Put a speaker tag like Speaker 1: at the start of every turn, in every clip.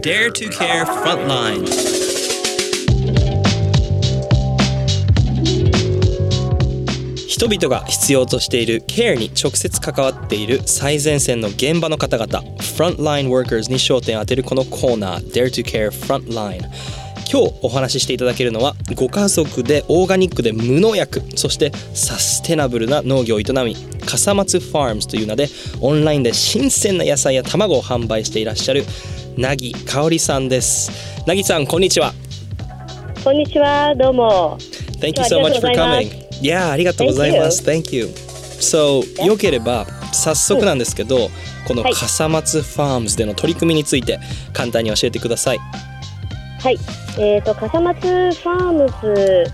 Speaker 1: Dare to Care Frontline. 人々が必要としている care に直接関わっている最前線の現場の方々 Frontline Workers に焦点を当てるこのコーナー Dare to Care Frontline 今日お話ししていただけるのはご家族でオーガニックで無農薬そしてサステナブルな農業を営み笠松ファームズという名でオンラインで新鮮な野菜や卵を販売していらっしゃるなぎかおりさんです。なぎさんこんにちは。
Speaker 2: こんにちはどうも。
Speaker 1: Thank you so much for coming. Yeah ありがとうございます。Thank you. So よければ早速なんですけど、この笠松ファームズでの取り組みについて簡単に教えてください。
Speaker 2: はい。えーと、笠松ファームズ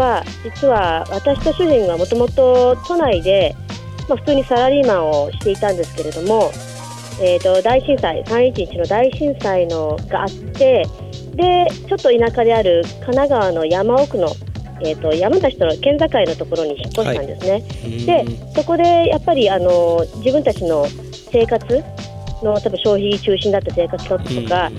Speaker 2: は実は私と主人はもともと都内で、まあ、普通にサラリーマンをしていたんですけれども、えーと、大震災311の大震災のがあってでちょっと田舎である神奈川の山奥の、えーと、山梨との県境のところに引っ越したんですね。はい、でそこでやっぱりあの自分たちの生活の多分消費中心だった生活とか、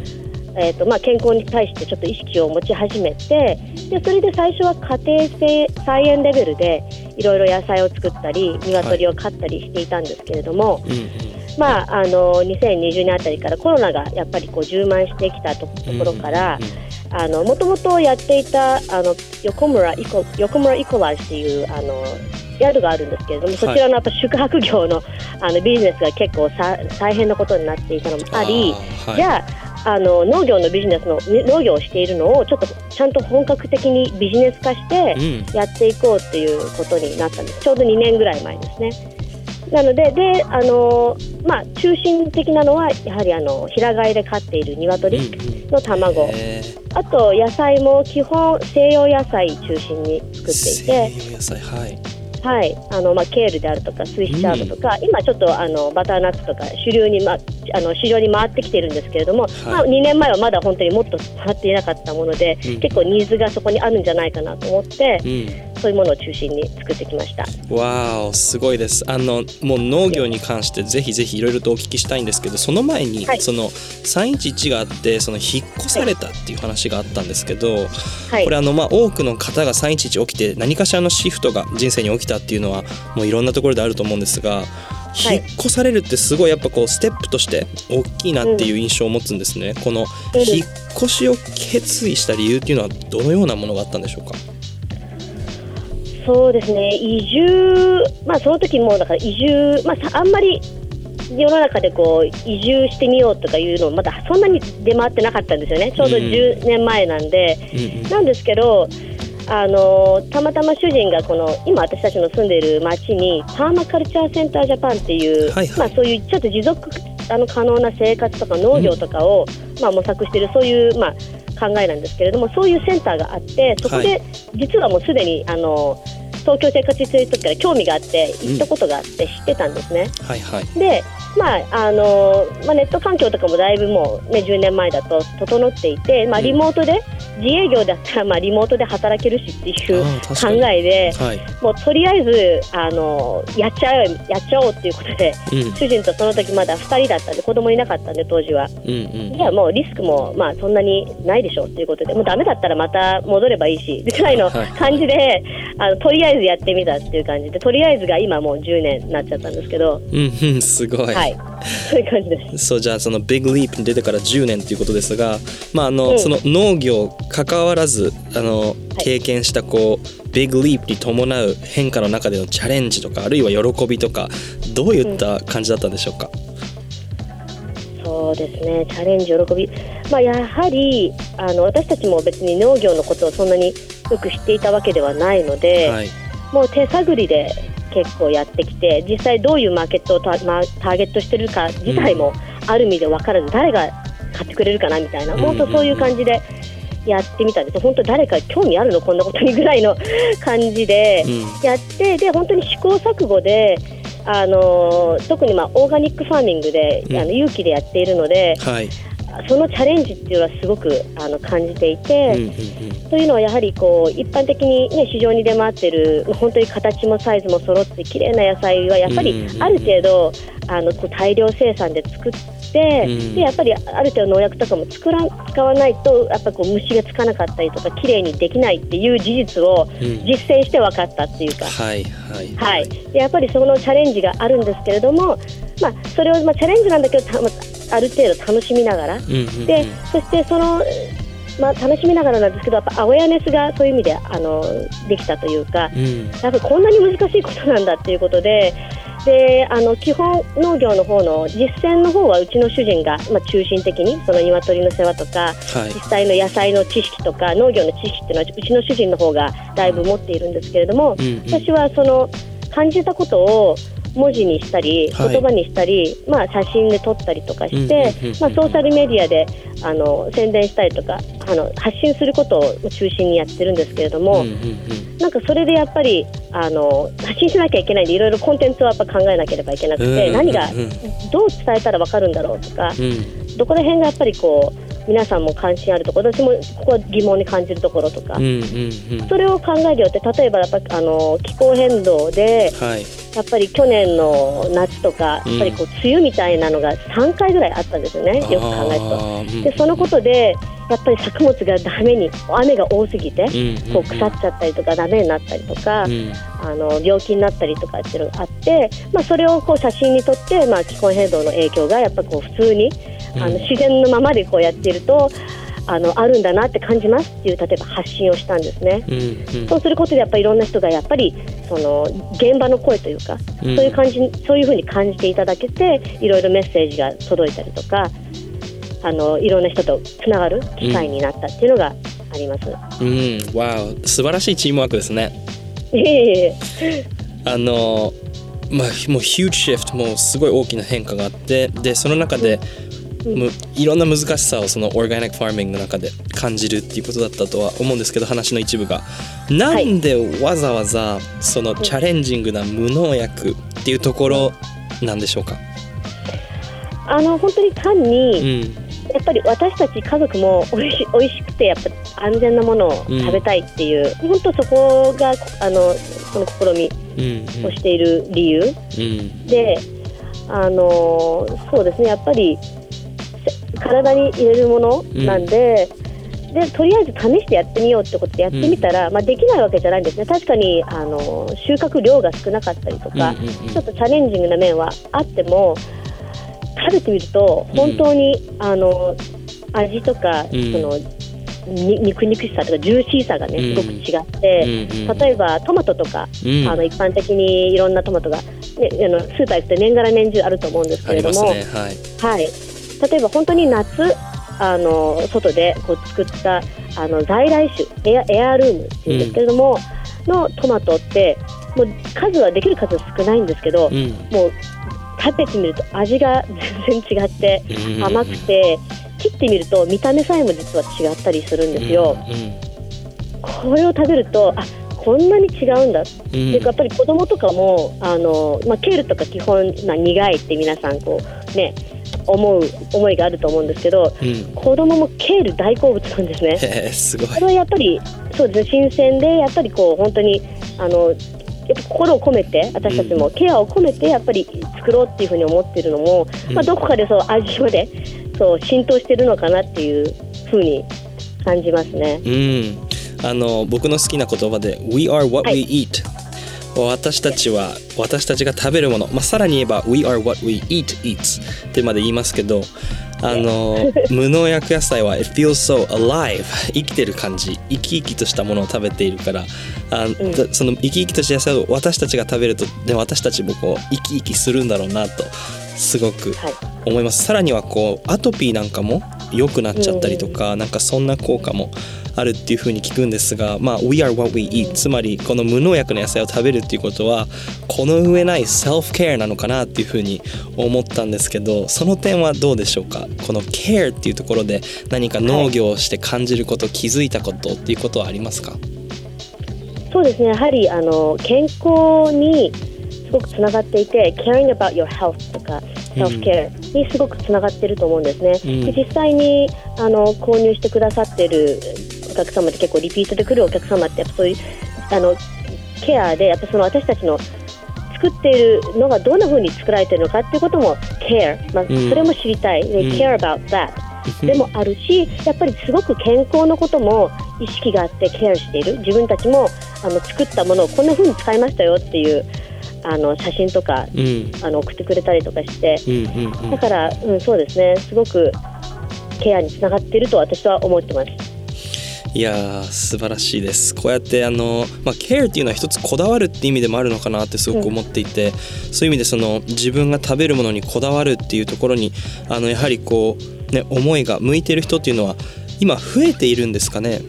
Speaker 2: えーとまあ、健康に対してちょっと意識を持ち始めてでそれで最初は家庭性菜園レベルでいろいろ野菜を作ったり鶏を飼ったりしていたんですけれども、はいまあ、あの2020年あたりからコロナがやっぱりこう充満してきたとところから。もともとやっていたあの横村イコ横村イコラっていうあの宿があるんですけれども、そちらのやっぱ宿泊業のあのビジネスが結構さ大変なことになっていたのもあり、はい、じゃああの農業のビジネスの農業をしているのをちょっとちゃんと本格的にビジネス化してやっていこうっていうことになったんです、ちょうど2年ぐらい前ですね。なのでであの、まあ、中心的なのはやはりあの平飼いで飼っている鶏の卵、うんうん、あと野菜も基本西洋野菜中心に作っていて。
Speaker 1: 西洋野菜はい。
Speaker 2: はい、あのまあ、ケールであるとかスイスチャードとか、うん、今ちょっとあのバターナッツとか主流に、ま、あの市場に回ってきてるんですけれども、はい、まあ、2年前はまだ本当にもっと回っていなかったもので、うん、結構ニーズがそこにあるんじゃないかなと思って、うん、そういうものを中心に作ってきました。
Speaker 1: わおすごいです。あのもう農業に関してぜひぜひい。ろいろとお聞きしたいんですけどその前に、はい、その311があってその引っ越されたっていう話があったんですけど、はい、これあのまあ多くの方が311起きて何かしらのシフトが人生に起きたっていうのはもういろんなところであると思うんですが引っ越されるってすごいやっぱこうステップとして大きいなっていう印象を持つんですね、うん、この引っ越しを決意した理由っていうのはどのようなものがあったんでしょうか？
Speaker 2: そうですね。移住まあその時もだから移住まああんまり世の中でこう移住してみようとかいうのまだそんなに出回ってなかったんですよね。ちょうど10年前なんで、うんうん、なんですけどあのたまたま主人がこの今私たちの住んでいる町にパーマカルチャーセンタージャパンっていう、はいはい、まあ、そういうちょっと持続あの可能な生活とか農業とかを、うん、まあ、模索しているそういう、まあ、考えなんですけれどもそういうセンターがあってそこで、実はもうすでにあの東京生活している時から興味があって行ったことがあって知ってたんですね。
Speaker 1: うん、はいはい、
Speaker 2: でまああのまあ、ネット環境とかもだいぶもう、ね、10年前だと整っていて、まあ、リモートで、自営業だったらまあリモートで働けるしっていう考えで、はい、もうとりあえずあのやっちゃおうやっちゃおうっていうことで、うん、主人とその時まだ2人だったんで子供いなかったんで当時は、うんうん、じゃあもうリスクもまあそんなにないでしょうっていうことでもうダメだったらまた戻ればいいしぐらいの感じで、あのとりあえずやってみたっていう感じでとりあえずが今もう10年になっちゃったんですけど、
Speaker 1: うん、すごい、
Speaker 2: はい、そういう感じです。
Speaker 1: そうじゃあその Big Leap に出てから10年ということですが、まああの、うん、その農業関わらずあの、経験したこう Big Leap に伴う変化の中でのチャレンジとかあるいは喜びとかどういった感じだったんでしょうか、
Speaker 2: うん、そうですね。チャレンジ喜び、まあ、やはりあの私たちも別に農業のことをそんなによく知っていたわけではないので、はい、もう手探りで結構やってきて実際どういうマーケットをタ,、まあ、ターゲットしてるか自体もある意味で分からず、誰が買ってくれるかなみたいな、本当そういう感じでやってみたんです本当誰か興味あるの？こんなことにぐらいの感じで。やって、で本当に試行錯誤であの特にまあオーガニックファーミングで、うん、あの有機でやっているので、はい、そのチャレンジっていうのはすごくあの感じていて、というのはやはりこう一般的に、ね、市場に出回ってる本当に形もサイズも揃って綺麗な野菜はやっぱりある程度、あのこう大量生産で作って、うん、でやっぱりある程度農薬とかも作ら使わないとやっぱこう虫がつかなかったりとか綺麗にできないっていう事実を実践して分かったっていうか、うん、はいはい、はい、でやっぱりそのチャレンジがあるんですけれども、まあ、それを、まあ、チャレンジなんだけどある程度楽しみながら、うんうんうん、でそしてそのまあ、楽しみながらなんですけどやっぱアウェアネスがそういう意味であのできたというか、うん、やっぱりこんなに難しいことなんだっていうことでであの基本農業の方の実践の方はうちの主人が、まあ、中心的にその鶏の世話とか、はい、実際の野菜の知識とか農業の知識っていうのはうちの主人の方がだいぶ持っているんですけれども、うんうん、私はその感じたことを文字にしたり、言葉にしたり、まあ、写真で撮ったりとかして、まあ、ソーシャルメディアであの宣伝したりとかあの発信することを中心にやってるんですけれども、なんかそれでやっぱりあの発信しなきゃいけないんでいろいろコンテンツをやっぱ考えなければいけなくて、何がどう伝えたら分かるんだろうとか、どこら辺がやっぱりこう皆さんも関心あるところ私もここは疑問に感じるところとか、それを考えるよって例えばやっぱあの気候変動で、はい、やっぱり去年の夏とか、やっぱりこう梅雨みたいなのが3回ぐらいあったんですよね、よく考えると。でそのことでやっぱり作物がダメに雨が多すぎて、こう腐っちゃったりとかダメになったりとか、あの病気になったりとかっていうのがあって、まあ、それをこう写真に撮って、まあ、気候変動の影響がやっぱこう普通にあの自然のままでこうやっていると。あのあるんだなって感じますっていう例えば発信をしたんですね、うんうん、そうすることでやっぱりいろんな人がやっぱりその現場の声というか、うん、そういう感じそういうふうに感じていただけていろいろメッセージが届いたりとかあのいろんな人とつながる機会になったっていうのがあります。
Speaker 1: うん、わお。素晴らしいチームワークですね。あのまあもうヒュージシフトもすごい大きな変化があってでその中で、いろんな難しさをそのオーガニックファーミングの中で感じるっていうことだったとは思うんですけど話の一部が。なんでわざわざそのチャレンジングな無農薬っていうところなんでしょうか？
Speaker 2: あの本当に単に、うん、やっぱり私たち家族もおいしおいしくてやっぱ安全なものを食べたいっていう、うん、本当そこがあのその試みをしている理由、うん、であのそうですねやっぱり体に入れるものなんで、うん、でとりあえず試してやってみようってことでやってみたら、うん、まあ、できないわけじゃないんですね。確かにあの収穫量が少なかったりとか、うんうんうん、ちょっとチャレンジングな面はあっても食べてみると本当に、あの味とか、その肉肉しさとかジューシーさがねすごく違って、例えばトマトとか、あの一般的にいろんなトマトが、ね、あのスーパー行くと年がら年中あると思うんですけれども、ね、はい、はい、例えば本当に夏あの外でこう作ったあの在来種エアエアルームっていうんですけれども、うん、のトマトってもう数はできる数は少ないんですけど、うん、もう食べてみると味が 全然違って甘くて、切ってみると見た目さえも実は違ったりするんですよ。これを食べるとあこんなに違うんだ、うん、でやっぱり子供とかもあの、まあ、ケールとか基本、まあ、苦いって皆さんこうね思う思いがあると思うんですけど、うん、子供もケール大好物なんですね。
Speaker 1: すごい。
Speaker 2: これはやっぱりそうですね新鮮でやっぱりこう本当にあのやっぱ心を込めて私たちもケアを込めてやっぱり作ろうっていうふうに思ってるのも、うん、まあ、どこかでそう味までそう浸透してるのかなっていうふうに感じますね。
Speaker 1: うん。あの僕の好きな言葉で「We are what we eat、はい私たちは私たちが食べるもの、まあ、さらに言えば We are what we eat eats ってまで言いますけどあの無農薬野菜は It feels so alive 生きてる感じ。生き生きとしたものを食べているから。あ、うん、その生き生きとした野菜を私たちが食べるとで私たちもこう生き生きするんだろうなとすごく思います、はい、さらにはこうアトピーなんかも良くなっちゃったりとか、うん、なんかそんな効果もあるっていう風に聞くんですが、まあ、We are what we eat つまりこの無農薬の野菜を食べるっていうことはこの上ないセルフケアなのかなっていう風に思ったんですけどその点はどうでしょうか？このケアっていうところで何か農業をして感じること、はい、気づいたことっていうことはありますか？
Speaker 2: そうですね。やはりあの健康にすごくつながっていて caring about your health とかセルフケアにすごくつながってると思うんですね。で実際にあの購入してくださってるお客様って結構リピートで来るお客様ってやっぱそういうあのケアでやっぱその私たちの作っているのがどんな風に作られているのかっていうことも care、まあ、それも知りたい、they care about that でもあるしやっぱりすごく健康のことも意識があってケアしている。自分たちもあの作ったものをこんな風に使いましたよっていうあの写真とか、うん、あの送ってくれたりとかして、うんうんうん、だから、うん、そうですね。すごくケアにつながっていると私は思ってます。
Speaker 1: いや素晴らしいですこうやってあの、まあ、ケアっていうのは一つこだわるって意味でもあるのかなってすごく思っていて、うん、そういう意味でその自分が食べるものにこだわるっていうところにあのやはりこう、ね、思いが向いてる人っていうのは今増えているんですかね？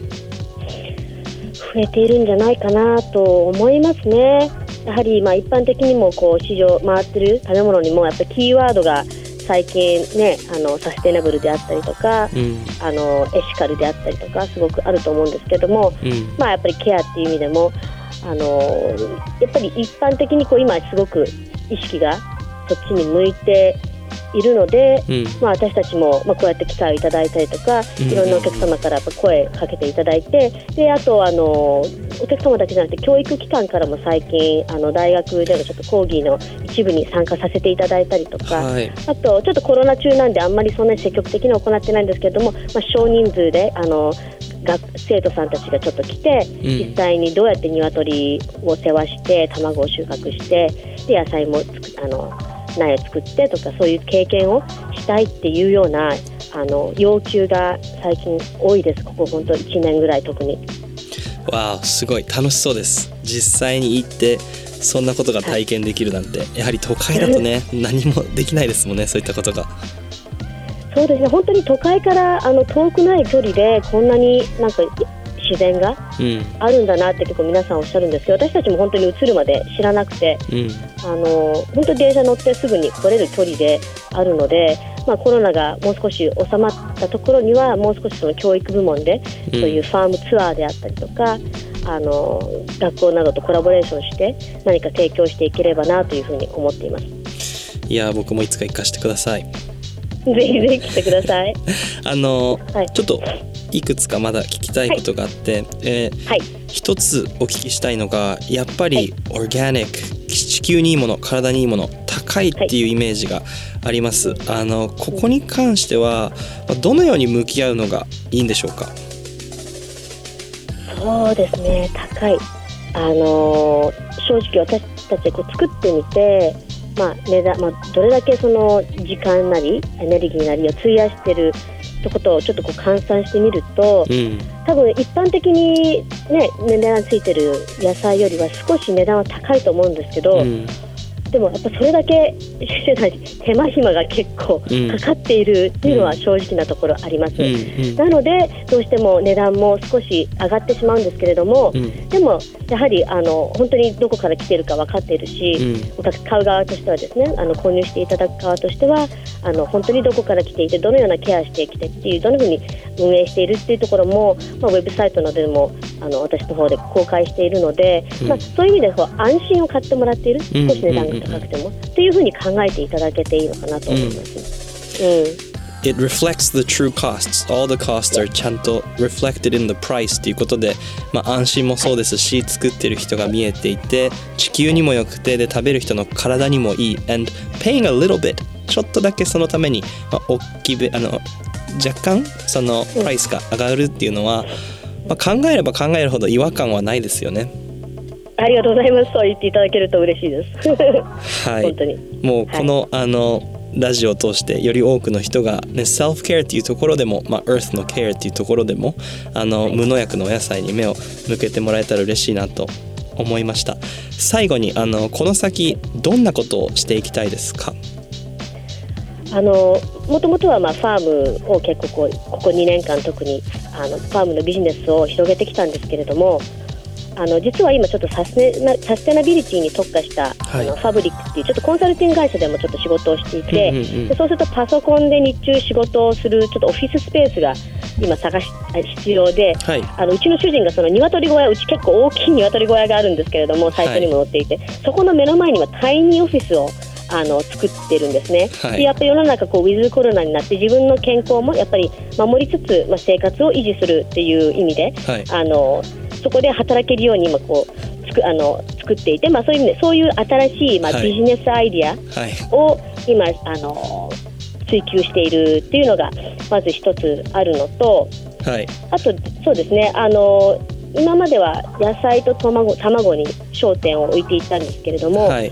Speaker 2: 増えているんじゃないかなと思いますね。やはりまあ一般的にもこう市場回ってる食べ物にもやっぱキーワードが最近ねあのサステナブルであったりとか、うん、あのエシカルであったりとかすごくあると思うんですけども、うん、まあやっぱりケアっていう意味でもあのやっぱり一般的にこう今すごく意識がそっちに向いているので、うん、まあ、私たちも、まあ、こうやって機会をいただいたりとか、いろんなお客様からやっぱ声かけていただいてであとあのお客様だけじゃなくて教育機関からも最近あの大学でのちょっと講義の一部に参加させていただいたりとか、はい、あとちょっとコロナ中なんであんまりそんなに積極的に行ってないんですけれども、まあ、少人数であの学生徒さんたちがちょっと来て、うん、実際にどうやって鶏を世話して卵を収穫してで野菜もあの苗作ってとかそういう経験をしたいっていうようなあの要求が最近多いです。ここ本当1年ぐらい特に。
Speaker 1: わあすごい。楽しそうです。実際に行ってそんなことが体験できるなんて、はい、やはり都会だとね何もできないですもんねそういったことが。
Speaker 2: そうですね。本当に都会からあの遠くない距離でこんなになんか自然があるんだなって結構皆さんおっしゃるんですけど私たちも本当に移るまで知らなくて、うん、あの本当に電車乗ってすぐに来れる距離であるので、まあ、コロナがもう少し収まったところにはもう少しその教育部門でそういうファームツアーであったりとか、あの学校などとコラボレーションして何か提供していければなというふうに思っています。
Speaker 1: いや僕もいつか行かせてください。
Speaker 2: ぜひぜひ来てください。
Speaker 1: あの、はい、ちょっといくつかまだ聞きたいことがあって、はい、えーはい、一つお聞きしたいのがやっぱりオーガニック地球にいいもの体にいいもの高いっていうイメージがあります、あのここに関してはどのように向き合うのがいいんでしょうか？
Speaker 2: そうですね。高い。あの正直私たちこう作ってみてまあ値段まあ、どれだけその時間なりエネルギーなりを費やしてるってことをちょっとこう換算してみると、うん、多分一般的に、ね、値段ついてる野菜よりは少し値段は高いと思うんですけど、うんでもやっぱそれだけ手間暇が結構かかっているっていうのは正直なところあります、うんうん、なのでどうしても値段も少し上がってしまうんですけれども、うん、でもやはりあの本当にどこから来ているか分かっているし、うん、買う側としてはですねあの購入していただく側としてはあの本当にどこから来ていてどのようなケアしてきてっていうどのように運営しているっていうところも、まあ、ウェブサイトなどでもあの私の方で公開しているので、まあ、そういう意味でこう安心を買ってもらっている少し値段が高くても、っていうふうに考えていただけていいのかなと思います。うん、うん
Speaker 1: It reflects the true costs. All the costs are ちゃんと reflected in the price ということで、まあ、安心もそうですし、作ってる人が見えていて、地球にも良くて、で、食べる人の体にもいい。and paying a little bit ちょっとだけそのために、まあ、大きべあの若干そのプライスが上がるっていうのは、まあ、考えれば考えるほど違和感はないですよね。
Speaker 2: ありがとうございます。そう言っていただけると嬉しいです。はい。本当に。
Speaker 1: もうこの、はい、あのラジオを通してより多くの人が、ね、セルフケアっていうところでも、まあ、エースのケアっていうところでもあの、はい、無農薬のお野菜に目を向けてもらえたら嬉しいなと思いました最後にあのこの先どんなことをしていきたいですか？
Speaker 2: あのもともとはまあファームを結構こうここ2年間特にあのファームのビジネスを広げてきたんですけれどもあの実は今ちょっとサステナサステナビリティに特化した、はい、あのファブリックっていうちょっとコンサルティング会社でもちょっと仕事をしていて、うんうんうん、でそうするとパソコンで日中仕事をするちょっとオフィススペースが今探し必要で、はい、あのうちの主人がその鶏小屋うち結構大きい鶏小屋があるんですけれどもサイトにも載っていて、はい、そこの目の前にはタイニーオフィスをあの作ってるんですね、
Speaker 1: はい。
Speaker 2: でやっぱり世の中こうウィズコロナになって自分の健康もやっぱり守りつつ、まあ、生活を維持するっていう意味で
Speaker 1: はい。
Speaker 2: あのそこで働けるように今こうつくあの作っていて、まあ、そういう意味でそういう新しい、まあ、
Speaker 1: はい。
Speaker 2: ビジネスアイディア
Speaker 1: はい。
Speaker 2: を今あの追求しているっていうのがまず一つあるのと
Speaker 1: はい。
Speaker 2: あとそうですねあの今までは野菜と卵卵に焦点を置いていたんですけれども、
Speaker 1: はい。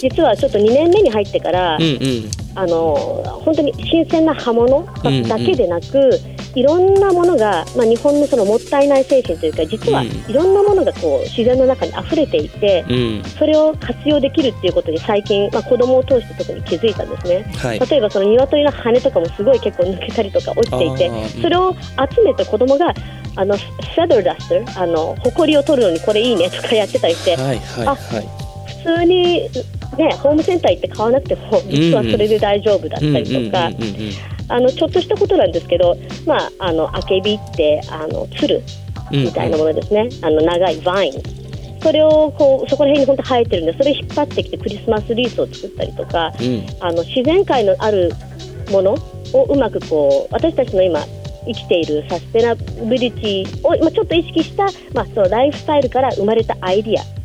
Speaker 2: 実はちょっと2年目に入ってから、
Speaker 1: うんうん。
Speaker 2: あの本当に新鮮な葉物
Speaker 1: うんうん。
Speaker 2: だけでなく、いろんなものが、まあ、日本のそのもったいない精神というか実は
Speaker 1: うん。
Speaker 2: いろんなものがこう自然の中に溢れていて、
Speaker 1: うん。
Speaker 2: それを活用できるっていうことに最近、まあ、子供を通して特に気づいたんですね。
Speaker 1: はい。
Speaker 2: 例えばその鶏の羽とかもすごい結構抜けたりとか落ちていてそれを集めて子供があのフェダーダスターあの埃を取るのにこれいいねとかやってたりして
Speaker 1: はいはいはい。
Speaker 2: 普通に、ね、ホームセンター行って買わなくても実はそれで大丈夫だったりとか、
Speaker 1: うんうんうんうん
Speaker 2: あのちょっとしたことなんですけど、まあ、あのアケビってあのつる
Speaker 1: うん。
Speaker 2: みたいなものですね、あの長いバイン。それをこうそこら辺に本当生えてるんでそれ引っ張ってきてクリスマスリースを作ったりとか
Speaker 1: うん。
Speaker 2: あの自然界のあるものをうまくこう私たちの今生きているサステナビリティを、まあ、ちょっと意識した、まあ、そのライフスタイルから生まれたアイディア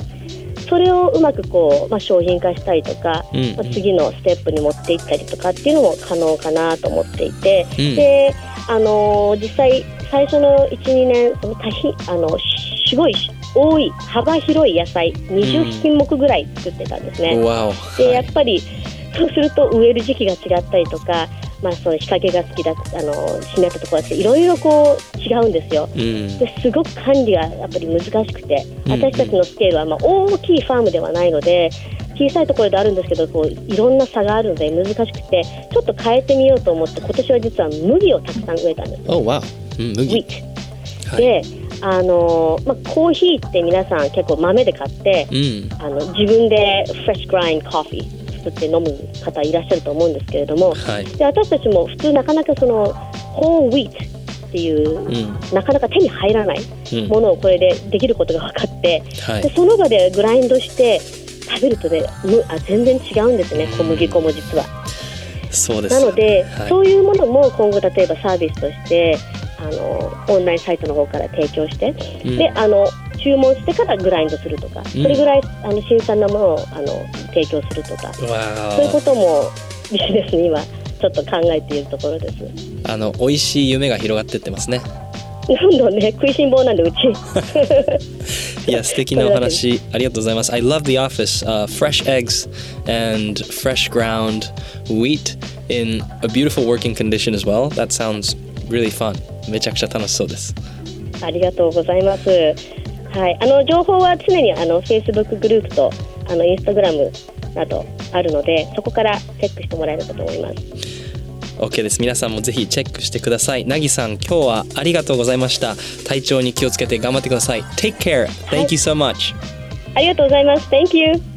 Speaker 2: それをうまくこう、まあ、商品化したりとか、
Speaker 1: うん。うん
Speaker 2: まあ、次のステップに持っていったりとかっていうのも可能かなと思っていて、
Speaker 1: うん。
Speaker 2: で、あのー実際最初の12年その多品あのしすごい多い幅広い野菜20品目ぐらい作ってたんですね。
Speaker 1: わお。
Speaker 2: で
Speaker 1: はい
Speaker 2: やっぱりそうすると植える時期が違ったりとか、まあ、その日陰が好きだあの湿ったところだっていろいろこう違うんですよ。
Speaker 1: うん。
Speaker 2: ですごく管理がやっぱり難しくて
Speaker 1: うんうん。
Speaker 2: 私たちのスケールはまあ大きいファームではないので小さいところであるんですけどこういろんな差があるので難しくてちょっと変えてみようと思って今年は実は麦をたくさん植えたんです。
Speaker 1: おわおうん麦
Speaker 2: で、あのまあ、コーヒーって皆さん結構豆で買って
Speaker 1: うん。
Speaker 2: あの自分でフレッシュグラインコーヒー作って飲む方いらっしゃると思うんですけれども
Speaker 1: はい。
Speaker 2: で私たちも普通なかなかそのホールウィートっていう
Speaker 1: うん。
Speaker 2: なかなか手に入らない
Speaker 1: うん。
Speaker 2: ものをこれでできることが分かって
Speaker 1: はい。
Speaker 2: でその場でグラインドして食べるとねむあ全然違うんですね小麦粉も実は。
Speaker 1: そうです。
Speaker 2: なので、
Speaker 1: はい。
Speaker 2: そういうものも今後例えばサービスとしてあのオンラインサイトの方から提供して、
Speaker 1: うん。
Speaker 2: であの注文してからグラインドするとか、それぐらいあの新鮮なものをあの提供するとか、
Speaker 1: わ
Speaker 2: そういうこともビジネスに今ちょっと考えているところです。
Speaker 1: ああの美味しい夢が広がってってますね。
Speaker 2: どんどんね食いしん坊なんでうち。
Speaker 1: いや素敵なお話。ありがとうございます。I love the office、uh, fresh eggs and fresh ground wheat in a beautiful working condition as well. That sounds really fun. めちゃくちゃ楽しそうです。
Speaker 2: ありがとうございます。はい、あの情報は常にあの Facebook グループとあの Instagram などあるので、そこからチェックしてもらえればと思います。
Speaker 1: OK です。皆さんもぜひチェックしてください。なぎさん今日はありがとうございました。体調に気をつけて頑張ってください。Take care Thank you so much、
Speaker 2: ありがとうございます。Thank you.